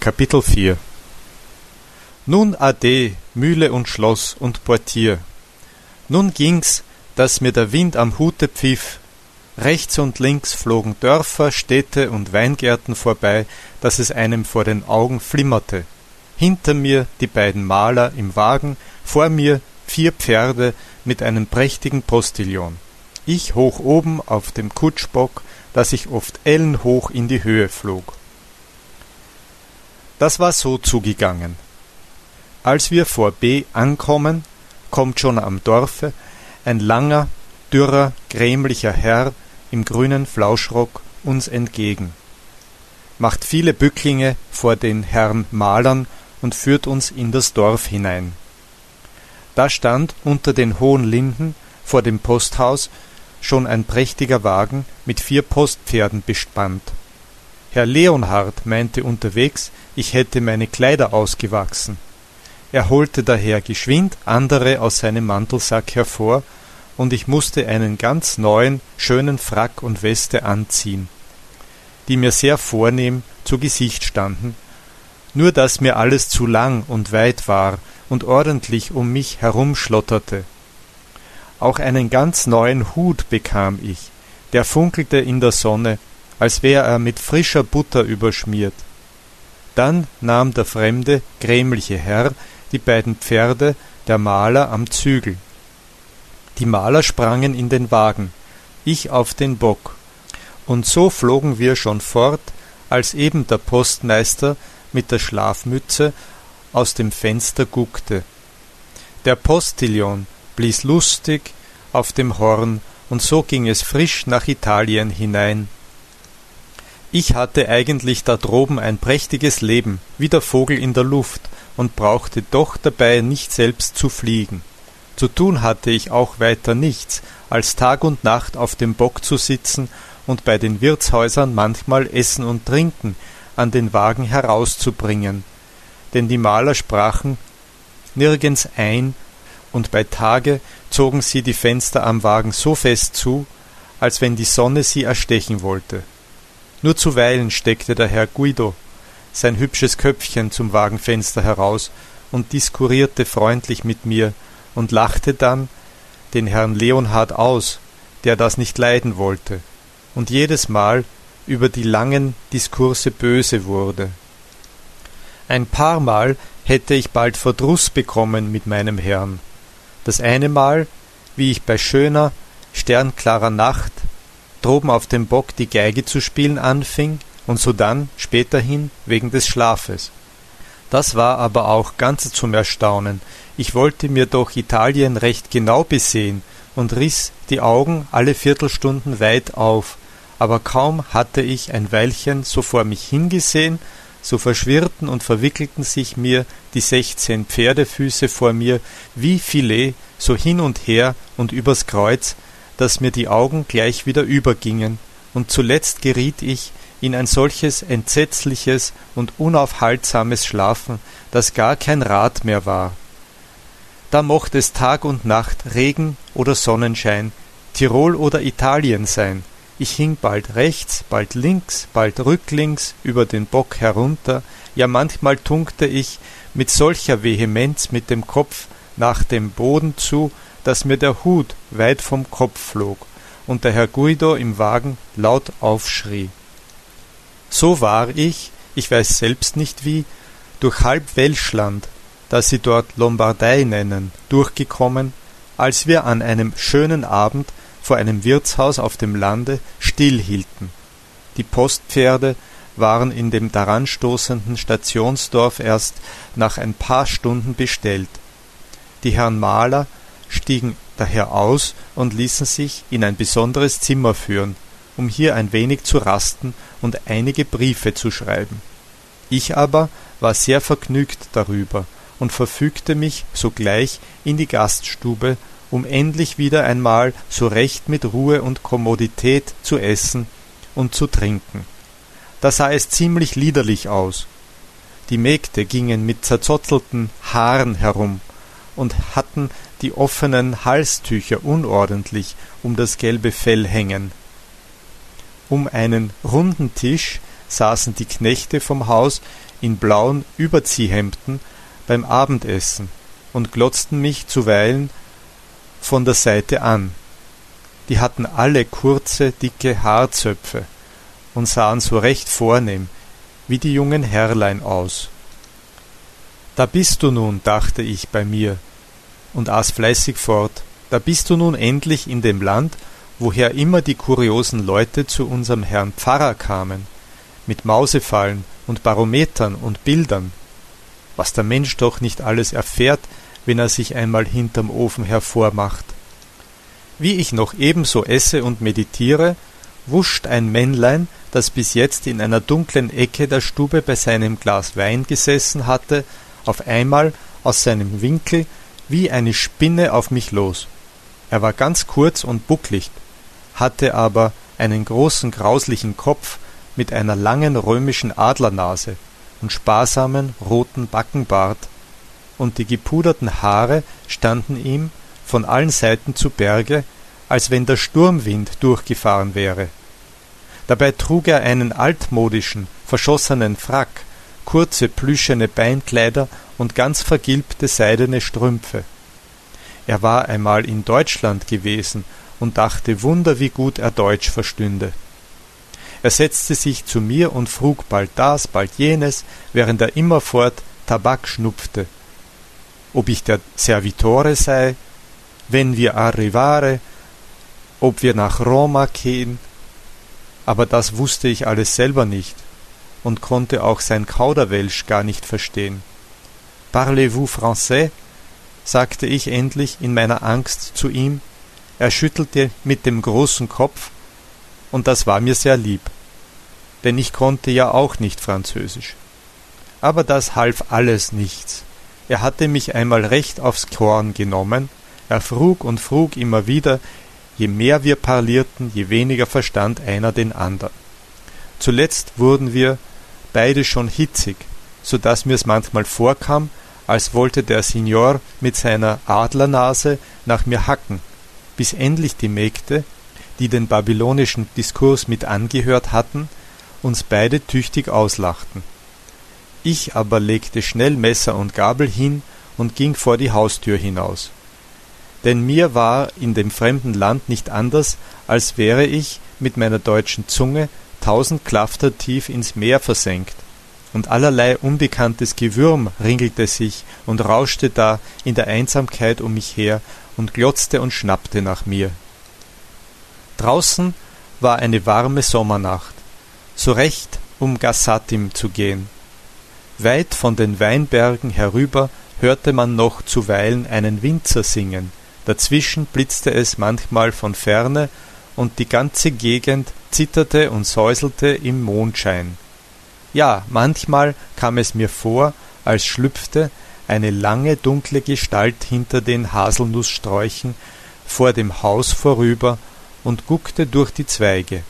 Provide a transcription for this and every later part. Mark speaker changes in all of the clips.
Speaker 1: Kapitel 4 Nun ade, Mühle und Schloss und Portier. Nun ging's, dass mir der Wind am Hute pfiff. Rechts und links flogen Dörfer, Städte und Weingärten vorbei, dass es einem vor den Augen flimmerte. Hinter mir die beiden Maler im Wagen, vor mir vier Pferde mit einem prächtigen Postillon. Ich hoch oben auf dem Kutschbock, dass ich oft ellenhoch in die Höhe flog. Das war so zugegangen. Als wir vor B ankommen, kommt schon am Dorfe ein langer, dürrer, grämlicher Herr im grünen Flauschrock uns entgegen, macht viele Bücklinge vor den Herrn Malern und führt uns in das Dorf hinein. Da stand unter den hohen Linden vor dem Posthaus schon ein prächtiger Wagen mit vier Postpferden bespannt. Herr Leonhard meinte unterwegs, ich hätte meine Kleider ausgewachsen. Er holte daher geschwind andere aus seinem Mantelsack hervor, und ich musste einen ganz neuen, schönen Frack und Weste anziehen, die mir sehr vornehm zu Gesicht standen, nur dass mir alles zu lang und weit war und ordentlich um mich herumschlotterte. Auch einen ganz neuen Hut bekam ich, der funkelte in der Sonne als wär er mit frischer Butter überschmiert. Dann nahm der fremde, grämliche Herr die beiden Pferde der Maler am Zügel. Die Maler sprangen in den Wagen, ich auf den Bock, und so flogen wir schon fort, als eben der Postmeister mit der Schlafmütze aus dem Fenster guckte. Der Postillon blies lustig auf dem Horn, und so ging es frisch nach Italien hinein. Ich hatte eigentlich da droben ein prächtiges Leben, wie der Vogel in der Luft, und brauchte doch dabei nicht selbst zu fliegen. Zu tun hatte ich auch weiter nichts, als Tag und Nacht auf dem Bock zu sitzen und bei den Wirtshäusern manchmal Essen und Trinken an den Wagen herauszubringen. Denn die Maler sprachen nirgends ein, und bei Tage zogen sie die Fenster am Wagen so fest zu, als wenn die Sonne sie erstechen wollte. Nur zuweilen steckte der Herr Guido sein hübsches Köpfchen zum Wagenfenster heraus und diskurierte freundlich mit mir und lachte dann den Herrn Leonhard aus, der das nicht leiden wollte, und jedes Mal über die langen Diskurse böse wurde. Ein paar Mal hätte ich bald Verdruß bekommen mit meinem Herrn. Das eine Mal, wie ich bei schöner, sternklarer Nacht droben auf dem Bock die Geige zu spielen anfing und sodann späterhin wegen des Schlafes. Das war aber auch ganz zum Erstaunen. Ich wollte mir doch Italien recht genau besehen und riß die Augen alle Viertelstunden weit auf, aber kaum hatte ich ein Weilchen so vor mich hingesehen, so verschwirrten und verwickelten sich mir die sechzehn Pferdefüße vor mir wie Filet so hin und her und übers Kreuz, dass mir die Augen gleich wieder übergingen, und zuletzt geriet ich in ein solches entsetzliches und unaufhaltsames Schlafen, dass gar kein Rat mehr war. Da mocht es Tag und Nacht, Regen oder Sonnenschein, Tirol oder Italien sein, ich hing bald rechts, bald links, bald rücklings über den Bock herunter, ja manchmal tunkte ich mit solcher Vehemenz mit dem Kopf nach dem Boden zu, dass mir der Hut weit vom Kopf flog und der Herr Guido im Wagen laut aufschrie. So war ich, ich weiß selbst nicht wie, durch halb Welschland, das sie dort Lombardei nennen, durchgekommen, als wir an einem schönen Abend vor einem Wirtshaus auf dem Lande stillhielten. Die Postpferde waren in dem daranstoßenden Stationsdorf erst nach ein paar Stunden bestellt. Die Herrn Maler stiegen daher aus und ließen sich in ein besonderes Zimmer führen, um hier ein wenig zu rasten und einige Briefe zu schreiben. Ich aber war sehr vergnügt darüber und verfügte mich sogleich in die Gaststube, um endlich wieder einmal so recht mit Ruhe und Kommodität zu essen und zu trinken. Da sah es ziemlich liederlich aus. Die Mägde gingen mit zerzottelten Haaren herum und hatten die offenen Halstücher unordentlich um das gelbe Fell hängen. Um einen runden Tisch saßen die Knechte vom Haus in blauen Überziehhemden beim Abendessen und glotzten mich zuweilen von der Seite an. Die hatten alle kurze, dicke Haarzöpfe und sahen so recht vornehm, wie die jungen Herrlein aus. Da bist du nun, dachte ich bei mir und aß fleißig fort, da bist du nun endlich in dem Land, woher immer die kuriosen Leute zu unserem Herrn Pfarrer kamen, mit Mausefallen und Barometern und Bildern. Was der Mensch doch nicht alles erfährt, wenn er sich einmal hinterm Ofen hervormacht. Wie ich noch ebenso esse und meditiere, wuscht ein Männlein, das bis jetzt in einer dunklen Ecke der Stube bei seinem Glas Wein gesessen hatte, auf einmal aus seinem Winkel wie eine Spinne auf mich los. Er war ganz kurz und bucklig, hatte aber einen großen grauslichen Kopf mit einer langen römischen Adlernase und sparsamen roten Backenbart, und die gepuderten Haare standen ihm von allen Seiten zu Berge, als wenn der Sturmwind durchgefahren wäre. Dabei trug er einen altmodischen, verschossenen Frack, kurze plüschene Beinkleider und ganz vergilbte seidene Strümpfe. Er war einmal in Deutschland gewesen und dachte Wunder, wie gut er Deutsch verstünde. Er setzte sich zu mir und frug bald das, bald jenes, während er immerfort Tabak schnupfte. Ob ich der Servitore sei, wenn wir arrivare, ob wir nach Roma gehen, aber das wusste ich alles selber nicht und konnte auch sein Kauderwelsch gar nicht verstehen. Parlez-vous français? sagte ich endlich in meiner Angst zu ihm. Er schüttelte mit dem großen Kopf, und das war mir sehr lieb, denn ich konnte ja auch nicht Französisch. Aber das half alles nichts. Er hatte mich einmal recht aufs Korn genommen, er frug und frug immer wieder, je mehr wir parlierten, je weniger verstand einer den andern. Zuletzt wurden wir beide schon hitzig, so dass mir's manchmal vorkam, als wollte der Signor mit seiner Adlernase nach mir hacken, bis endlich die Mägde, die den babylonischen Diskurs mit angehört hatten, uns beide tüchtig auslachten. Ich aber legte schnell Messer und Gabel hin und ging vor die Haustür hinaus. Denn mir war in dem fremden Land nicht anders, als wäre ich mit meiner deutschen Zunge tausend Klafter tief ins Meer versenkt, und allerlei unbekanntes Gewürm ringelte sich und rauschte da in der Einsamkeit um mich her und glotzte und schnappte nach mir. Draußen war eine warme Sommernacht, so recht, um Gassatim zu gehen. Weit von den Weinbergen herüber hörte man noch zuweilen einen Winzer singen, dazwischen blitzte es manchmal von ferne, und die ganze Gegend zitterte und säuselte im Mondschein. Ja, manchmal kam es mir vor, als schlüpfte eine lange dunkle Gestalt hinter den Haselnußsträuchen vor dem Haus vorüber und guckte durch die Zweige.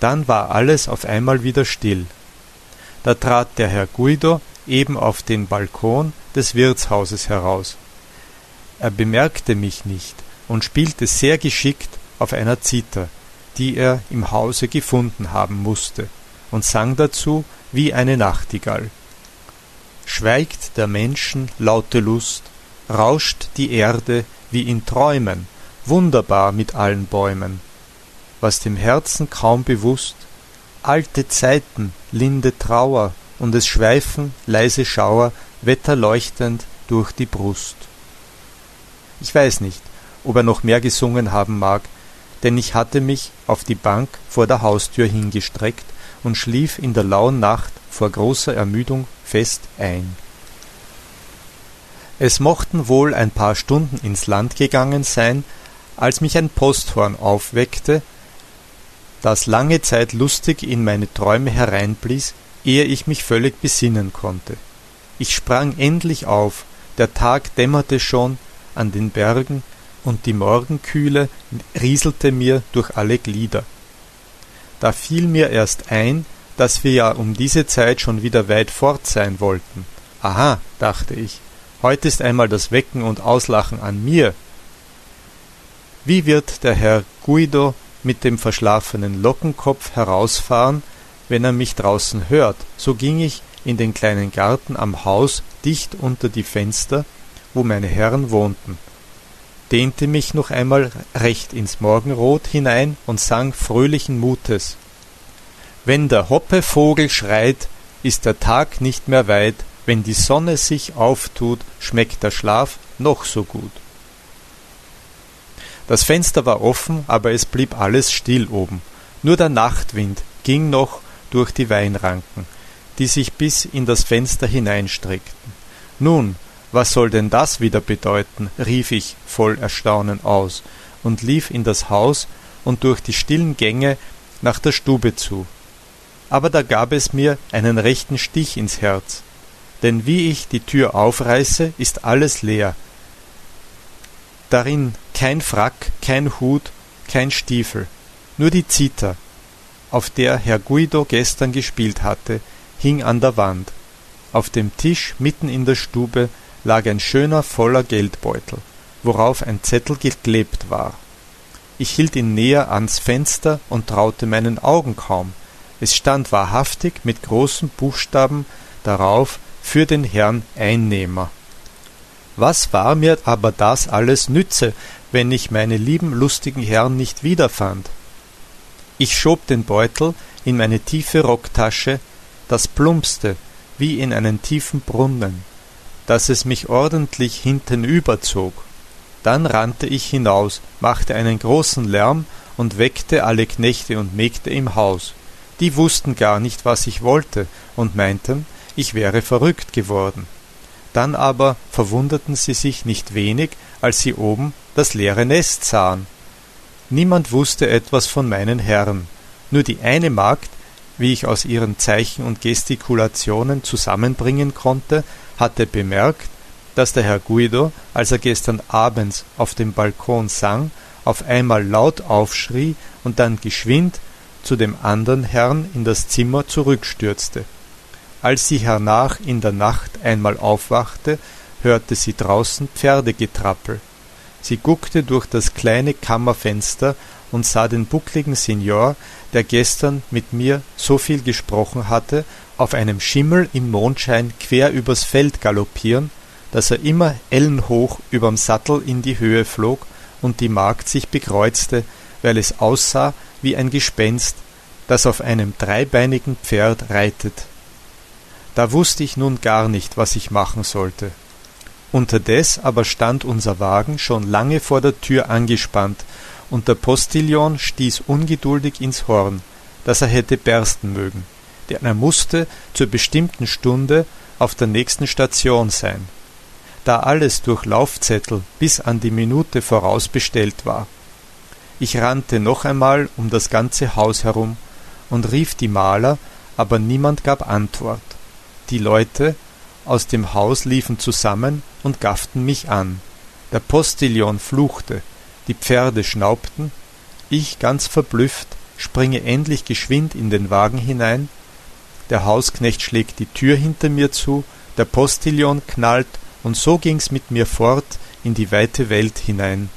Speaker 1: Dann war alles auf einmal wieder still. Da trat der Herr Guido eben auf den Balkon des Wirtshauses heraus. Er bemerkte mich nicht und spielte sehr geschickt auf einer Zither, die er im Hause gefunden haben musste, und sang dazu wie eine Nachtigall. Schweigt der Menschen laute Lust, rauscht die Erde wie in Träumen, wunderbar mit allen Bäumen, was dem Herzen kaum bewusst, alte Zeiten, linde Trauer, und es schweifen leise Schauer wetterleuchtend durch die Brust. Ich weiß nicht, ob er noch mehr gesungen haben mag, denn ich hatte mich auf die Bank vor der Haustür hingestreckt und schlief in der lauen Nacht vor großer Ermüdung fest ein. Es mochten wohl ein paar Stunden ins Land gegangen sein, als mich ein Posthorn aufweckte, das lange Zeit lustig in meine Träume hereinblies, ehe ich mich völlig besinnen konnte. Ich sprang endlich auf, der Tag dämmerte schon an den Bergen, und die Morgenkühle rieselte mir durch alle Glieder. Da fiel mir erst ein, dass wir ja um diese Zeit schon wieder weit fort sein wollten. Aha, dachte ich, heute ist einmal das Wecken und Auslachen an mir. Wie wird der Herr Guido mit dem verschlafenen Lockenkopf herausfahren, wenn er mich draußen hört? So ging ich in den kleinen Garten am Haus dicht unter die Fenster, wo meine Herren wohnten, dehnte mich noch einmal recht ins Morgenrot hinein und sang fröhlichen Mutes. Wenn der Hoppevogel schreit, ist der Tag nicht mehr weit, wenn die Sonne sich auftut, schmeckt der Schlaf noch so gut. Das Fenster war offen, aber es blieb alles still oben. Nur der Nachtwind ging noch durch die Weinranken, die sich bis in das Fenster hineinstreckten. Nun, was soll denn das wieder bedeuten? rief ich voll Erstaunen aus und lief in das Haus und durch die stillen Gänge nach der Stube zu. Aber da gab es mir einen rechten Stich ins Herz, denn wie ich die Tür aufreiße, ist alles leer. Darin kein Frack, kein Hut, kein Stiefel, nur die Zither, auf der Herr Guido gestern gespielt hatte, hing an der Wand. Auf dem Tisch mitten in der Stube lag ein schöner voller Geldbeutel, worauf ein Zettel geklebt war. Ich hielt ihn näher ans Fenster und traute meinen Augen kaum. Es stand wahrhaftig mit großen Buchstaben darauf für den Herrn Einnehmer. Was war mir aber das alles nütze, wenn ich meine lieben lustigen Herren nicht wiederfand? Ich schob den Beutel in meine tiefe Rocktasche, das plumpste wie in einen tiefen Brunnen, dass es mich ordentlich hintenüber zog. Dann rannte ich hinaus, machte einen großen Lärm und weckte alle Knechte und Mägde im Haus. Die wussten gar nicht, was ich wollte, und meinten, ich wäre verrückt geworden. Dann aber verwunderten sie sich nicht wenig, als sie oben das leere Nest sahen. Niemand wusste etwas von meinen Herren, nur die eine Magd, wie ich aus ihren Zeichen und Gestikulationen zusammenbringen konnte, hatte bemerkt, dass der Herr Guido, als er gestern abends auf dem Balkon sang, auf einmal laut aufschrie und dann geschwind zu dem andern Herrn in das Zimmer zurückstürzte. Als sie hernach in der Nacht einmal aufwachte, hörte sie draußen Pferdegetrappel. Sie guckte durch das kleine Kammerfenster und sah den buckligen Signor, der gestern mit mir so viel gesprochen hatte, auf einem Schimmel im Mondschein quer übers Feld galoppieren, dass er immer ellenhoch überm Sattel in die Höhe flog und die Magd sich bekreuzte, weil es aussah wie ein Gespenst, das auf einem dreibeinigen Pferd reitet. Da wusste ich nun gar nicht, was ich machen sollte. Unterdes aber stand unser Wagen schon lange vor der Tür angespannt, und der Postillon stieß ungeduldig ins Horn, das er hätte bersten mögen, denn er musste zur bestimmten Stunde auf der nächsten Station sein, da alles durch Laufzettel bis an die Minute voraus bestellt war. Ich rannte noch einmal um das ganze Haus herum und rief die Maler, aber niemand gab Antwort. Die Leute, aus dem Haus liefen zusammen und gafften mich an. Der Postillon fluchte, die Pferde schnaubten, ich ganz verblüfft springe endlich geschwind in den Wagen hinein, der Hausknecht schlägt die Tür hinter mir zu, der Postillon knallt, und so ging's mit mir fort in die weite Welt hinein.